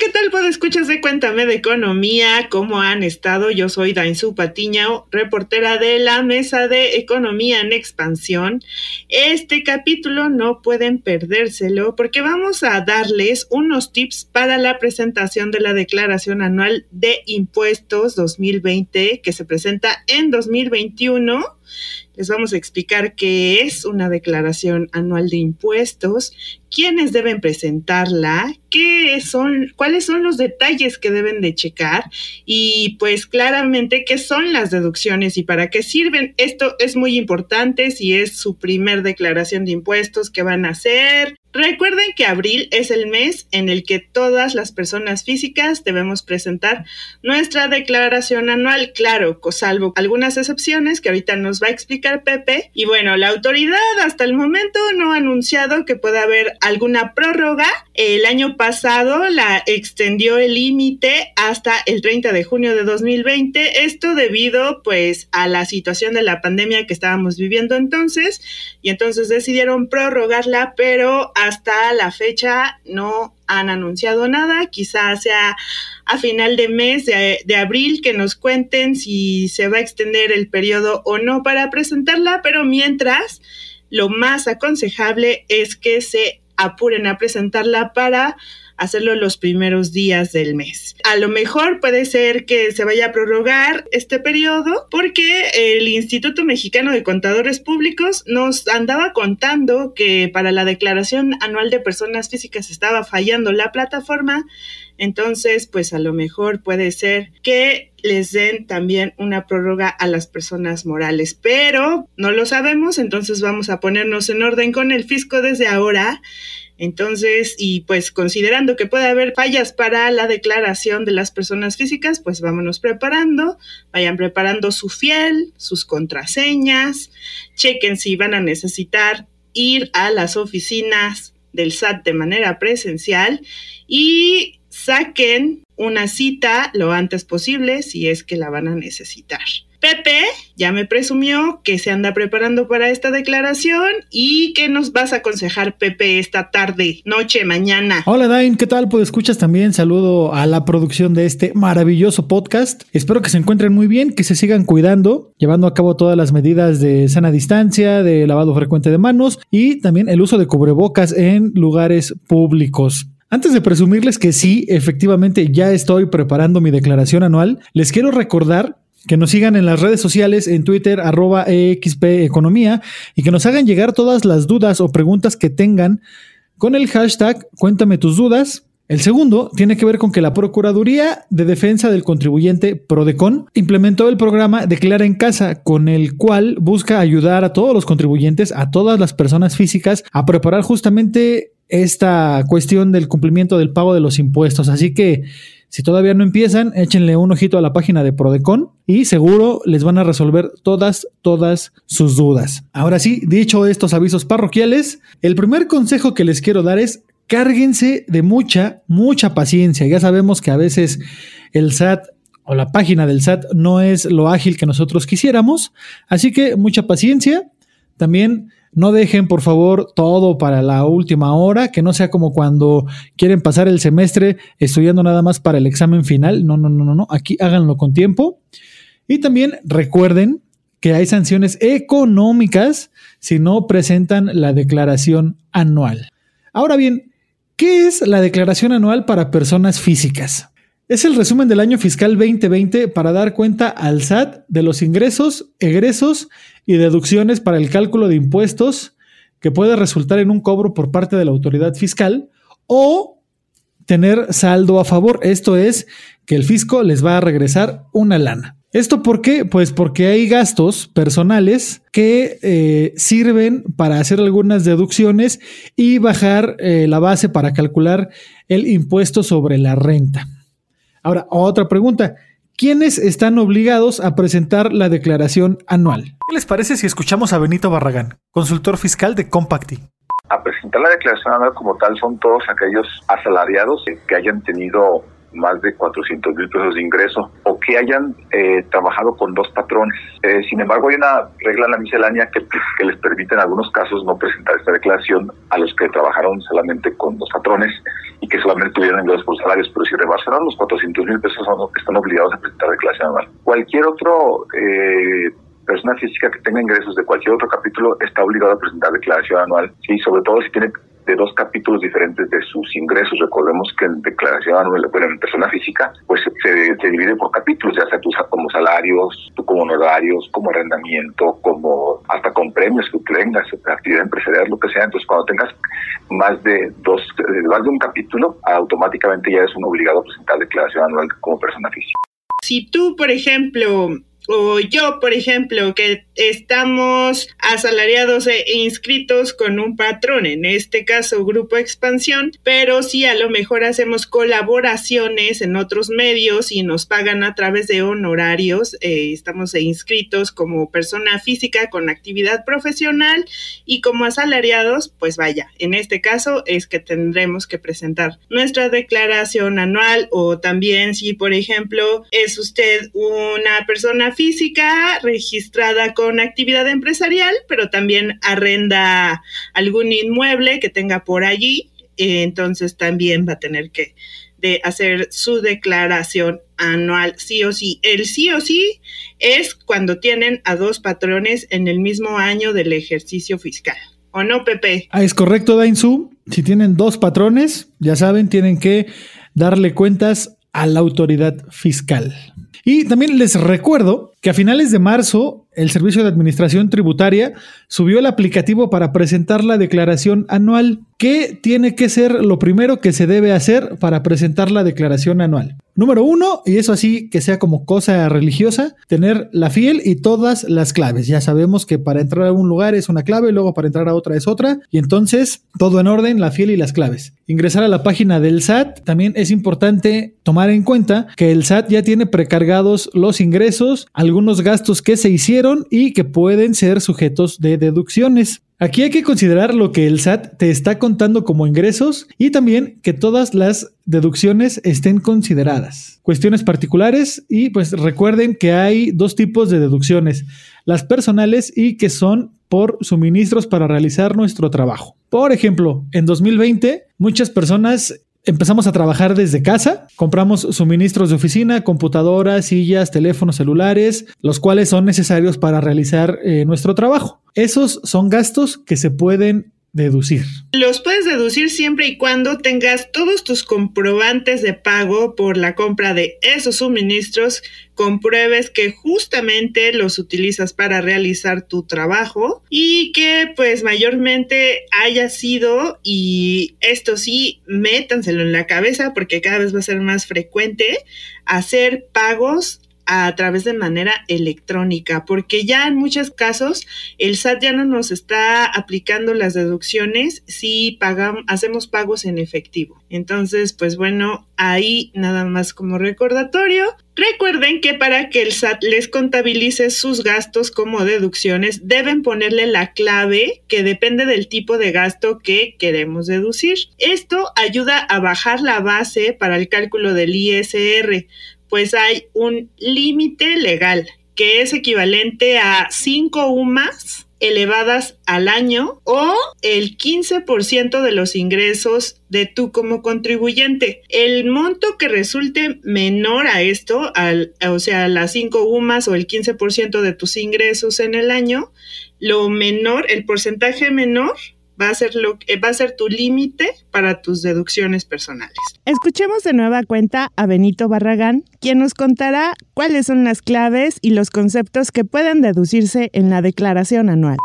¿Qué tal? Pues escuchas de Cuéntame de Economía. ¿Cómo han estado? Yo soy Dainzu Patiño, reportera de la Mesa de Economía en Expansión. Este capítulo no pueden perdérselo porque vamos a darles unos tips para la presentación de la Declaración Anual de Impuestos 2020 que se presenta en 2021 les vamos a explicar qué es una declaración anual de impuestos, quiénes deben presentarla, qué son, cuáles son los detalles que deben de checar y pues claramente qué son las deducciones y para qué sirven. Esto es muy importante si es su primer declaración de impuestos que van a hacer, Recuerden que abril es el mes en el que todas las personas físicas debemos presentar nuestra declaración anual, claro, salvo algunas excepciones que ahorita nos va a explicar Pepe. Y bueno, la autoridad hasta el momento no ha anunciado que pueda haber alguna prórroga. El año pasado la extendió el límite hasta el 30 de junio de 2020, esto debido pues a la situación de la pandemia que estábamos viviendo entonces y entonces decidieron prorrogarla, pero hasta la fecha no han anunciado nada, quizás sea a final de mes de, de, abril que nos cuenten si se va a extender el periodo o no para presentarla, pero mientras lo más aconsejable es que se apuren a presentarla para hacerlo los primeros días del mes. A lo mejor puede ser que se vaya a prorrogar este periodo porque el Instituto Mexicano de Contadores Públicos nos andaba contando que para la declaración anual de personas físicas estaba fallando la plataforma. Entonces, pues a lo mejor puede ser que les den también una prórroga a las personas morales, pero no lo sabemos, entonces vamos a ponernos en orden con el fisco desde ahora entonces, y pues considerando que puede haber fallas para la declaración de las personas físicas, pues vámonos preparando, vayan preparando su fiel, sus contraseñas, chequen si van a necesitar ir a las oficinas del SAT de manera presencial y saquen una cita lo antes posible si es que la van a necesitar. Pepe ya me presumió que se anda preparando para esta declaración y que nos vas a aconsejar, Pepe, esta tarde, noche, mañana. Hola, Dain, ¿qué tal? Pues escuchas también. Saludo a la producción de este maravilloso podcast. Espero que se encuentren muy bien, que se sigan cuidando, llevando a cabo todas las medidas de sana distancia, de lavado frecuente de manos y también el uso de cubrebocas en lugares públicos. Antes de presumirles que sí, efectivamente ya estoy preparando mi declaración anual, les quiero recordar que nos sigan en las redes sociales, en Twitter, arroba EXP Economía, y que nos hagan llegar todas las dudas o preguntas que tengan con el hashtag Cuéntame tus dudas. El segundo tiene que ver con que la Procuraduría de Defensa del Contribuyente Prodecon implementó el programa Declara en Casa, con el cual busca ayudar a todos los contribuyentes, a todas las personas físicas, a preparar justamente esta cuestión del cumplimiento del pago de los impuestos. Así que si todavía no empiezan, échenle un ojito a la página de Prodecon y seguro les van a resolver todas, todas sus dudas. Ahora sí, dicho estos avisos parroquiales, el primer consejo que les quiero dar es cárguense de mucha, mucha paciencia. Ya sabemos que a veces el SAT o la página del SAT no es lo ágil que nosotros quisiéramos, así que mucha paciencia. También no dejen, por favor, todo para la última hora, que no sea como cuando quieren pasar el semestre estudiando nada más para el examen final. No, no, no, no, no. Aquí háganlo con tiempo. Y también recuerden que hay sanciones económicas si no presentan la declaración anual. Ahora bien, ¿qué es la declaración anual para personas físicas? Es el resumen del año fiscal 2020 para dar cuenta al SAT de los ingresos, egresos y deducciones para el cálculo de impuestos que puede resultar en un cobro por parte de la autoridad fiscal o tener saldo a favor. Esto es que el fisco les va a regresar una lana. ¿Esto por qué? Pues porque hay gastos personales que eh, sirven para hacer algunas deducciones y bajar eh, la base para calcular el impuesto sobre la renta. Ahora, otra pregunta. ¿Quiénes están obligados a presentar la declaración anual? ¿Qué les parece si escuchamos a Benito Barragán, consultor fiscal de Compacti? A presentar la declaración anual como tal son todos aquellos asalariados que hayan tenido más de 400 mil pesos de ingreso o que hayan eh, trabajado con dos patrones. Eh, sin embargo, hay una regla en la miscelánea que, les permite en algunos casos no presentar esta declaración a los que trabajaron solamente con dos patrones y que solamente tuvieron ingresos por salarios, pero si rebasaron los 400 mil pesos están obligados a presentar declaración anual. Cualquier otro eh, persona física que tenga ingresos de cualquier otro capítulo está obligado a presentar declaración anual, sí, sobre todo si tiene de dos capítulos diferentes de sus ingresos. Recordemos que en declaración anual, bueno, en persona física, pues se, se divide por capítulos, ya sea tú como salarios, tú como honorarios, como arrendamiento, como hasta con premios que tengas, actividad empresarial, lo que sea. Entonces, cuando tengas más de dos, más de un capítulo, automáticamente ya es un obligado a presentar declaración anual como persona física. Si tú, por ejemplo, o yo, por ejemplo, que estamos asalariados e inscritos con un patrón, en este caso Grupo Expansión, pero si a lo mejor hacemos colaboraciones en otros medios y nos pagan a través de honorarios, eh, estamos inscritos como persona física con actividad profesional y como asalariados, pues vaya, en este caso es que tendremos que presentar nuestra declaración anual o también si, por ejemplo, es usted una persona física registrada con actividad empresarial, pero también arrenda algún inmueble que tenga por allí, entonces también va a tener que de hacer su declaración anual sí o sí. El sí o sí es cuando tienen a dos patrones en el mismo año del ejercicio fiscal. ¿O no, Pepe? Ah, es correcto, Dainzu. Si tienen dos patrones, ya saben, tienen que darle cuentas a la autoridad fiscal. Y también les recuerdo que a finales de marzo el Servicio de Administración Tributaria subió el aplicativo para presentar la declaración anual. ¿Qué tiene que ser lo primero que se debe hacer para presentar la declaración anual? Número uno, y eso así que sea como cosa religiosa, tener la fiel y todas las claves. Ya sabemos que para entrar a un lugar es una clave, luego para entrar a otra es otra, y entonces todo en orden, la fiel y las claves. Ingresar a la página del SAT, también es importante tomar en cuenta que el SAT ya tiene los ingresos, algunos gastos que se hicieron y que pueden ser sujetos de deducciones. Aquí hay que considerar lo que el SAT te está contando como ingresos y también que todas las deducciones estén consideradas. Cuestiones particulares y pues recuerden que hay dos tipos de deducciones, las personales y que son por suministros para realizar nuestro trabajo. Por ejemplo, en 2020 muchas personas empezamos a trabajar desde casa, compramos suministros de oficina, computadoras, sillas, teléfonos celulares, los cuales son necesarios para realizar eh, nuestro trabajo. Esos son gastos que se pueden deducir. Los puedes deducir siempre y cuando tengas todos tus comprobantes de pago por la compra de esos suministros, compruebes que justamente los utilizas para realizar tu trabajo y que pues mayormente haya sido y esto sí, métanselo en la cabeza porque cada vez va a ser más frecuente hacer pagos a través de manera electrónica, porque ya en muchos casos el SAT ya no nos está aplicando las deducciones si pagamos, hacemos pagos en efectivo. Entonces, pues bueno, ahí nada más como recordatorio. Recuerden que para que el SAT les contabilice sus gastos como deducciones, deben ponerle la clave que depende del tipo de gasto que queremos deducir. Esto ayuda a bajar la base para el cálculo del ISR pues hay un límite legal que es equivalente a 5 UMAS elevadas al año o el 15% de los ingresos de tú como contribuyente. El monto que resulte menor a esto, al, o sea, las 5 UMAS o el 15% de tus ingresos en el año, lo menor, el porcentaje menor va a ser lo va a ser tu límite para tus deducciones personales. Escuchemos de nueva cuenta a Benito Barragán, quien nos contará cuáles son las claves y los conceptos que pueden deducirse en la declaración anual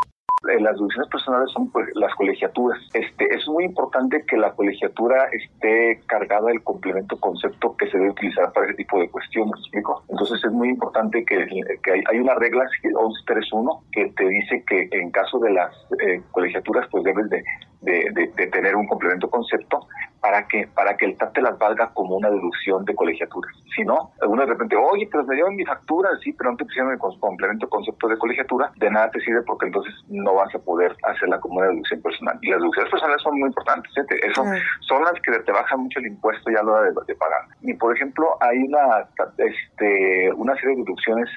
las deducciones personales son pues, las colegiaturas. Este, es muy importante que la colegiatura esté cargada del complemento concepto que se debe utilizar para ese tipo de cuestiones, explico? Entonces es muy importante que, que hay, hay, una regla 1131 que te dice que en caso de las eh, colegiaturas pues debes de, de, de, tener un complemento concepto para que para que el TAT te las valga como una deducción de colegiatura. Si no, algunos de repente, oye, pero me dieron mi factura, sí, pero no te pusieron el complemento concepto de colegiatura, de nada te sirve porque entonces no vas a poder hacerla como una deducción personal. Y las deducciones personales son muy importantes, ¿eh? eso son las que te bajan mucho el impuesto ya a la hora de, pagar. Y por ejemplo, hay una este una serie de deducciones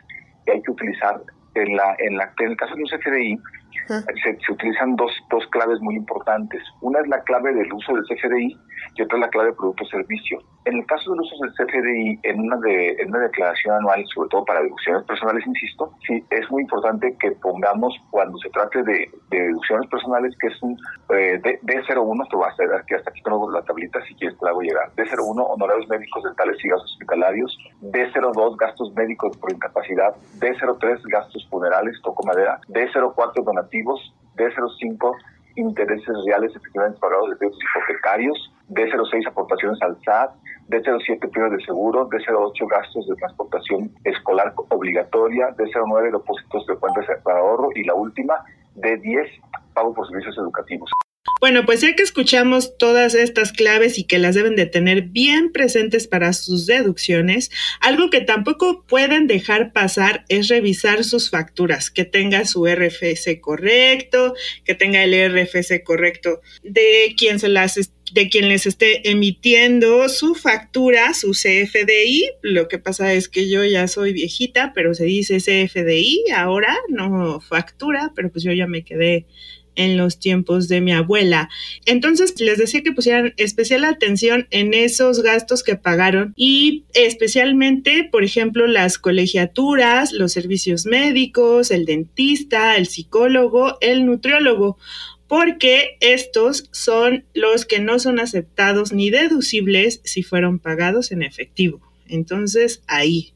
que hay que utilizar en la en la en el caso de un CFDI se, se, utilizan dos, dos claves muy importantes. Una es la clave del uso del CFDI y otra es la clave de producto-servicio. En el caso del uso del CFDI, en una, de, en una declaración anual, sobre todo para deducciones personales, insisto, sí es muy importante que pongamos, cuando se trate de, deducciones personales, que es un eh, D01, te va a hacer que hasta aquí tengo la tablita, si quieres te la hago llegar. D01, honorarios médicos dentales y gastos hospitalarios. D02, gastos médicos por incapacidad. D03, gastos funerales, toco madera. D04, donativos. D05, intereses reales efectivamente pagados de créditos hipotecarios, D06 aportaciones al SAT, D07 primas de seguro, D08 gastos de transportación escolar obligatoria, D09 depósitos de cuentas para ahorro y la última, D10 pago por servicios educativos. Bueno, pues ya que escuchamos todas estas claves y que las deben de tener bien presentes para sus deducciones, algo que tampoco pueden dejar pasar es revisar sus facturas, que tenga su RFC correcto, que tenga el RFC correcto de quien se las de les esté emitiendo su factura, su CFDI. Lo que pasa es que yo ya soy viejita, pero se dice CFDI ahora, no factura, pero pues yo ya me quedé en los tiempos de mi abuela. Entonces les decía que pusieran especial atención en esos gastos que pagaron y especialmente, por ejemplo, las colegiaturas, los servicios médicos, el dentista, el psicólogo, el nutriólogo porque estos son los que no son aceptados ni deducibles si fueron pagados en efectivo. Entonces, ahí,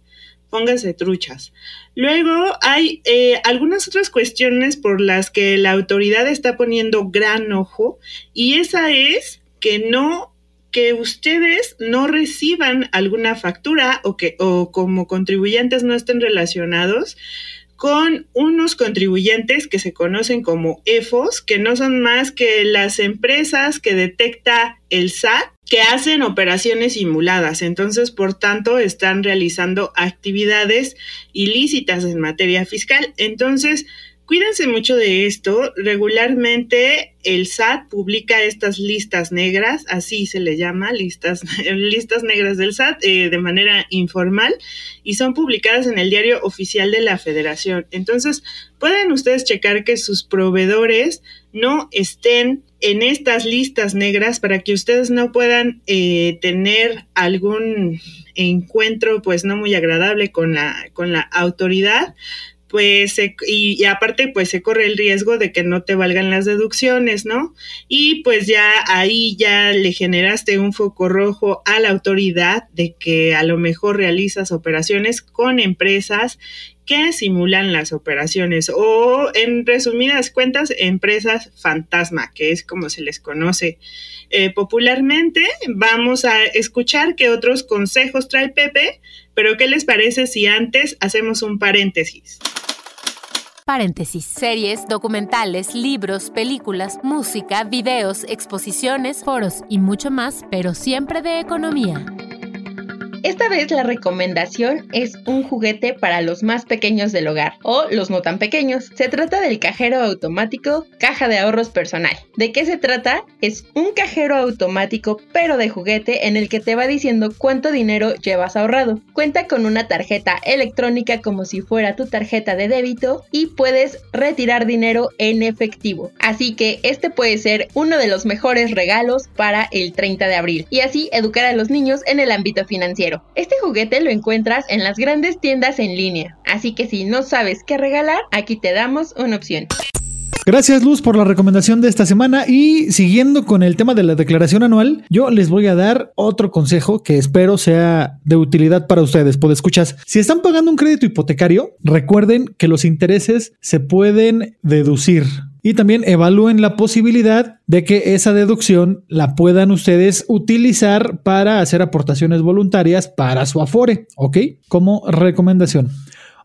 pónganse truchas. Luego hay eh, algunas otras cuestiones por las que la autoridad está poniendo gran ojo y esa es que no que ustedes no reciban alguna factura o que o como contribuyentes no estén relacionados con unos contribuyentes que se conocen como EFOS, que no son más que las empresas que detecta el SAT que hacen operaciones simuladas. Entonces, por tanto, están realizando actividades ilícitas en materia fiscal. Entonces, Cuídense mucho de esto. Regularmente el SAT publica estas listas negras, así se le llama, listas, listas negras del SAT, eh, de manera informal, y son publicadas en el diario oficial de la Federación. Entonces, pueden ustedes checar que sus proveedores no estén en estas listas negras para que ustedes no puedan eh, tener algún encuentro pues no muy agradable con la, con la autoridad pues y, aparte pues se corre el riesgo de que no te valgan las deducciones, ¿no? Y pues ya ahí ya le generaste un foco rojo a la autoridad de que a lo mejor realizas operaciones con empresas que simulan las operaciones o en resumidas cuentas empresas fantasma, que es como se les conoce eh, popularmente. Vamos a escuchar qué otros consejos trae Pepe, pero ¿qué les parece si antes hacemos un paréntesis? Paréntesis. Series, documentales, libros, películas, música, videos, exposiciones, foros y mucho más, pero siempre de economía. Esta vez la recomendación es un juguete para los más pequeños del hogar o los no tan pequeños. Se trata del cajero automático Caja de Ahorros Personal. ¿De qué se trata? Es un cajero automático pero de juguete en el que te va diciendo cuánto dinero llevas ahorrado. Cuenta con una tarjeta electrónica como si fuera tu tarjeta de débito y puedes retirar dinero en efectivo. Así que este puede ser uno de los mejores regalos para el 30 de abril y así educar a los niños en el ámbito financiero. Este juguete lo encuentras en las grandes tiendas en línea, así que si no sabes qué regalar, aquí te damos una opción. Gracias Luz por la recomendación de esta semana y siguiendo con el tema de la declaración anual, yo les voy a dar otro consejo que espero sea de utilidad para ustedes. Pues si están pagando un crédito hipotecario, recuerden que los intereses se pueden deducir y también evalúen la posibilidad de que esa deducción la puedan ustedes utilizar para hacer aportaciones voluntarias para su Afore, ¿ok? Como recomendación.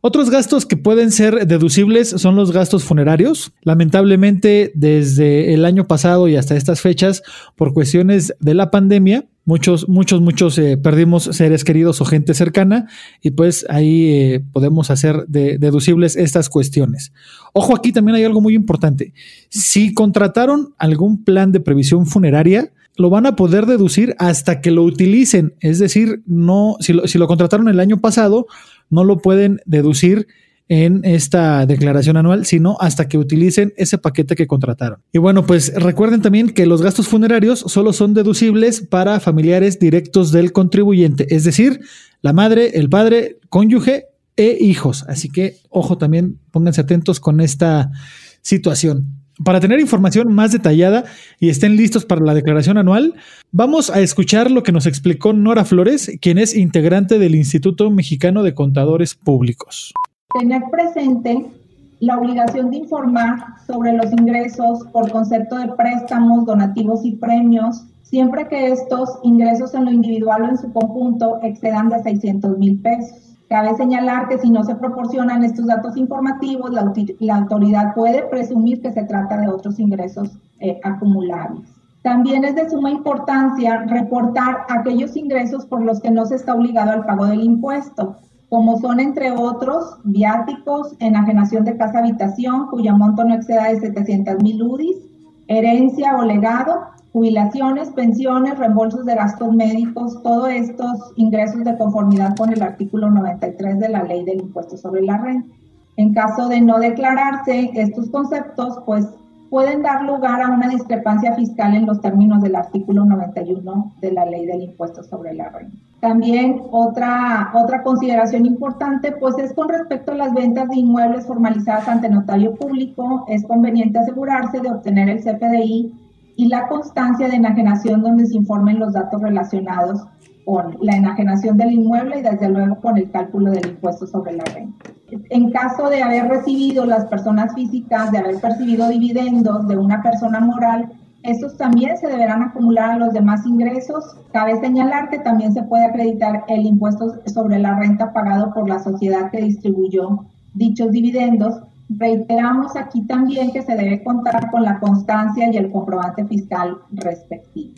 Otros gastos que pueden ser deducibles son los gastos funerarios. Lamentablemente, desde el año pasado y hasta estas fechas, por cuestiones de la pandemia, muchos, muchos, muchos eh, perdimos seres queridos o gente cercana y pues ahí eh, podemos hacer deducibles estas cuestiones. Ojo, aquí también hay algo muy importante. Si contrataron algún plan de previsión funeraria, lo van a poder deducir hasta que lo utilicen. Es decir, no, si lo, si lo contrataron el año pasado, no lo pueden deducir en esta declaración anual, sino hasta que utilicen ese paquete que contrataron. Y bueno, pues recuerden también que los gastos funerarios solo son deducibles para familiares directos del contribuyente, es decir, la madre, el padre, cónyuge e hijos. Así que, ojo, también pónganse atentos con esta situación. Para tener información más detallada y estén listos para la declaración anual, vamos a escuchar lo que nos explicó Nora Flores, quien es integrante del Instituto Mexicano de Contadores Públicos. Tener presente la obligación de informar sobre los ingresos por concepto de préstamos, donativos y premios, siempre que estos ingresos en lo individual o en su conjunto excedan de 600 mil pesos. Cabe señalar que si no se proporcionan estos datos informativos, la, autoridad puede presumir que se trata de otros ingresos eh, acumulables. También es de suma importancia reportar aquellos ingresos por los que no se está obligado al pago del impuesto, como son, entre otros, viáticos, enajenación de casa-habitación, cuyo monto no exceda de 700 mil UDIs, herencia o legado, jubilaciones, pensiones, reembolsos de gastos médicos, todos estos ingresos de conformidad con el artículo 93 de la ley del impuesto sobre la renta. En caso de no declararse estos conceptos, pues pueden dar lugar a una discrepancia fiscal en los términos del artículo 91 de la ley del impuesto sobre la renta. También otra, otra consideración importante, pues es con respecto a las ventas de inmuebles formalizadas ante notario público, es conveniente asegurarse de obtener el CFDI y la constancia de enajenación donde se informen los datos relacionados con la enajenación del inmueble y desde luego con el cálculo del impuesto sobre la renta. En caso de haber recibido las personas físicas, de haber percibido dividendos de una persona moral, estos también se deberán acumular a los demás ingresos. Cabe señalar que también se puede acreditar el impuesto sobre la renta pagado por la sociedad que distribuyó dichos dividendos Reiteramos aquí también que se debe contar con la constancia y el comprobante fiscal respectivo.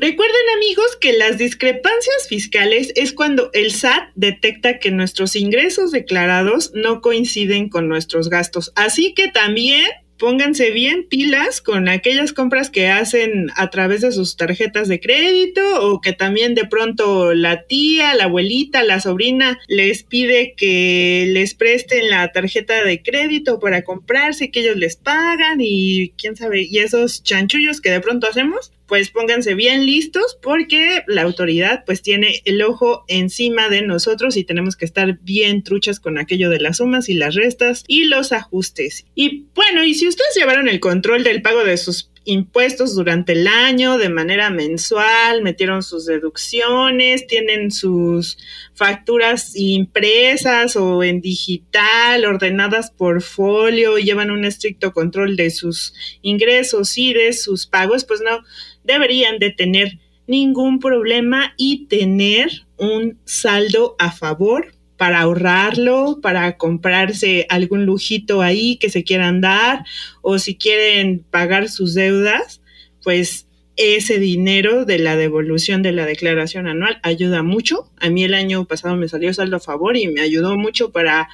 Recuerden amigos que las discrepancias fiscales es cuando el SAT detecta que nuestros ingresos declarados no coinciden con nuestros gastos. Así que también pónganse bien pilas con aquellas compras que hacen a través de sus tarjetas de crédito o que también de pronto la tía, la abuelita, la sobrina les pide que les presten la tarjeta de crédito para comprarse, que ellos les pagan y quién sabe, y esos chanchullos que de pronto hacemos, pues pónganse bien listos porque la autoridad pues tiene el ojo encima de nosotros y tenemos que estar bien truchas con aquello de las sumas y las restas y los ajustes. Y bueno, y si ustedes llevaron el control del pago de sus impuestos durante el año de manera mensual, metieron sus deducciones, tienen sus facturas impresas o en digital, ordenadas por folio, llevan un estricto control de sus ingresos y de sus pagos, pues no deberían de tener ningún problema y tener un saldo a favor para ahorrarlo, para comprarse algún lujito ahí que se quieran dar o si quieren pagar sus deudas, pues ese dinero de la devolución de la declaración anual ayuda mucho. A mí el año pasado me salió saldo a favor y me ayudó mucho para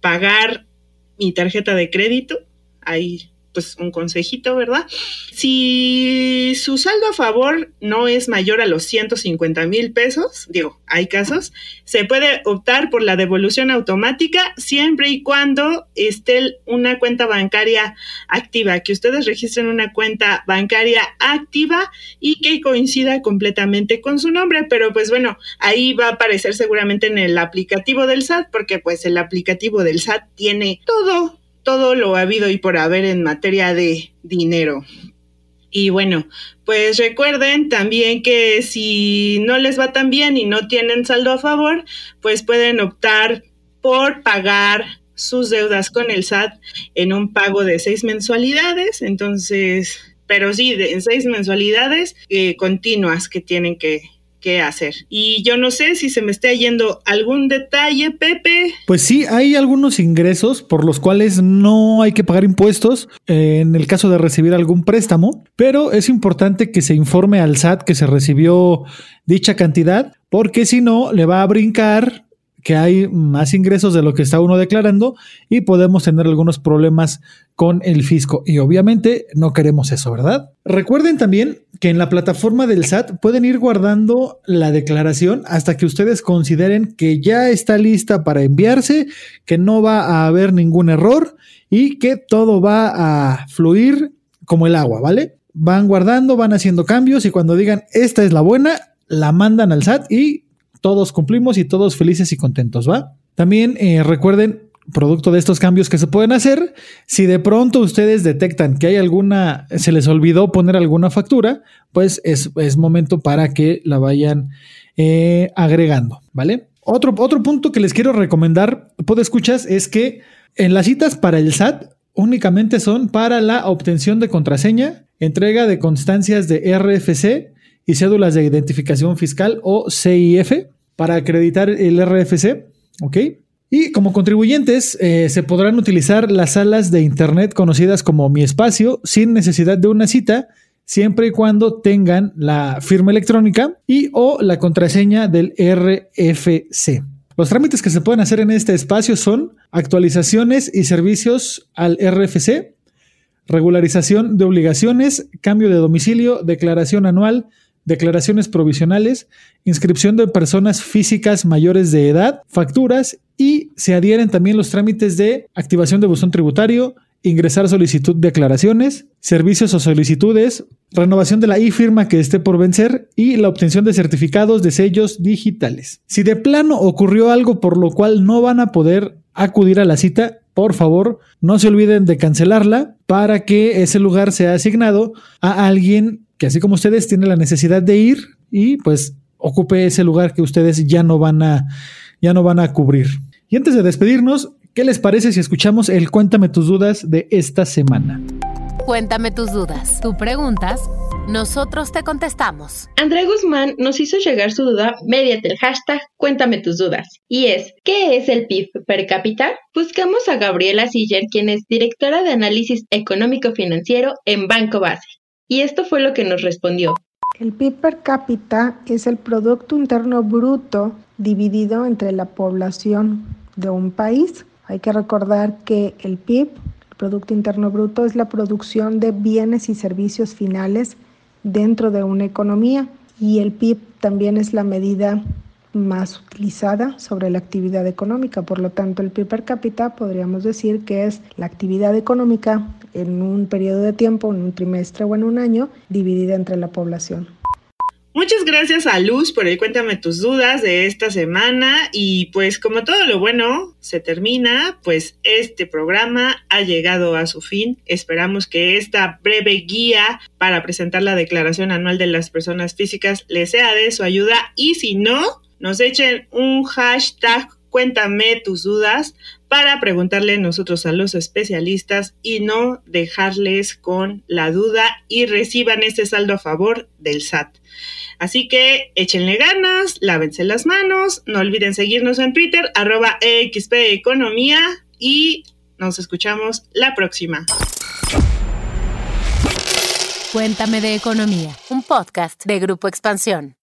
pagar mi tarjeta de crédito. Ahí pues un consejito, ¿verdad? Si su saldo a favor no es mayor a los 150 mil pesos, digo, hay casos, se puede optar por la devolución automática siempre y cuando esté una cuenta bancaria activa, que ustedes registren una cuenta bancaria activa y que coincida completamente con su nombre, pero pues bueno, ahí va a aparecer seguramente en el aplicativo del SAT, porque pues el aplicativo del SAT tiene todo todo lo habido y por haber en materia de dinero. Y bueno, pues recuerden también que si no les va tan bien y no tienen saldo a favor, pues pueden optar por pagar sus deudas con el SAT en un pago de seis mensualidades. Entonces, pero sí, de, en seis mensualidades eh, continuas que tienen que, qué hacer. Y yo no sé si se me está yendo algún detalle, Pepe. Pues sí, hay algunos ingresos por los cuales no hay que pagar impuestos eh, en el caso de recibir algún préstamo, pero es importante que se informe al SAT que se recibió dicha cantidad, porque si no, le va a brincar que hay más ingresos de lo que está uno declarando y podemos tener algunos problemas con el fisco. Y obviamente no queremos eso, ¿verdad? Recuerden también que en la plataforma del SAT pueden ir guardando la declaración hasta que ustedes consideren que ya está lista para enviarse, que no va a haber ningún error y que todo va a fluir como el agua, ¿vale? Van guardando, van haciendo cambios y cuando digan esta es la buena, la mandan al SAT y todos cumplimos y todos felices y contentos, ¿va? También eh, recuerden, producto de estos cambios que se pueden hacer, si de pronto ustedes detectan que hay alguna, se les olvidó poner alguna factura, pues es, momento para que la vayan eh, agregando, ¿vale? Otro, otro punto que les quiero recomendar, puedo escuchas, es que en las citas para el SAT únicamente son para la obtención de contraseña, entrega de constancias de RFC y cédulas de identificación fiscal o CIF para acreditar el RFC, ¿ok? Y como contribuyentes eh, se podrán utilizar las salas de Internet conocidas como Mi Espacio sin necesidad de una cita, siempre y cuando tengan la firma electrónica y o la contraseña del RFC. Los trámites que se pueden hacer en este espacio son actualizaciones y servicios al RFC, regularización de obligaciones, cambio de domicilio, declaración anual, declaraciones provisionales, inscripción de personas físicas mayores de edad, facturas y se adhieren también los trámites de activación de buzón tributario, ingresar solicitud de aclaraciones, servicios o solicitudes, renovación de la e-firma que esté por vencer y la obtención de certificados de sellos digitales. Si de plano ocurrió algo por lo cual no van a poder acudir a la cita, por favor, no se olviden de cancelarla para que ese lugar sea asignado a alguien que así como ustedes tienen la necesidad de ir y pues ocupe ese lugar que ustedes ya no van a ya no van a cubrir. Y antes de despedirnos, ¿qué les parece si escuchamos el cuéntame tus dudas de esta semana? Cuéntame tus dudas. Tú preguntas, nosotros te contestamos. André Guzmán nos hizo llegar su duda mediante el hashtag Cuéntame tus dudas. Y es, ¿qué es el PIB per cápita? Buscamos a Gabriela Siller, quien es directora de análisis económico financiero en Banco Base. Y esto fue lo que nos respondió. El PIB per cápita es el Producto Interno Bruto dividido entre la población de un país. Hay que recordar que el PIB, el Producto Interno Bruto, es la producción de bienes y servicios finales dentro de una economía y el PIB también es la medida más utilizada sobre la actividad económica. Por lo tanto, el PIB per cápita podríamos decir que es la actividad económica en un periodo de tiempo, en un trimestre o en un año, dividida entre la población. Muchas gracias a Luz por el cuéntame tus dudas de esta semana y pues como todo lo bueno se termina, pues este programa ha llegado a su fin. Esperamos que esta breve guía para presentar la declaración anual de las personas físicas les sea de su ayuda y si no, nos echen un hashtag cuéntame tus dudas para preguntarle nosotros a los especialistas y no dejarles con la duda y reciban este saldo a favor del SAT. Así que échenle ganas, lávense las manos, no olviden seguirnos en Twitter, arroba EXP Economía y nos escuchamos la próxima. Cuéntame de Economía, un podcast de Grupo Expansión.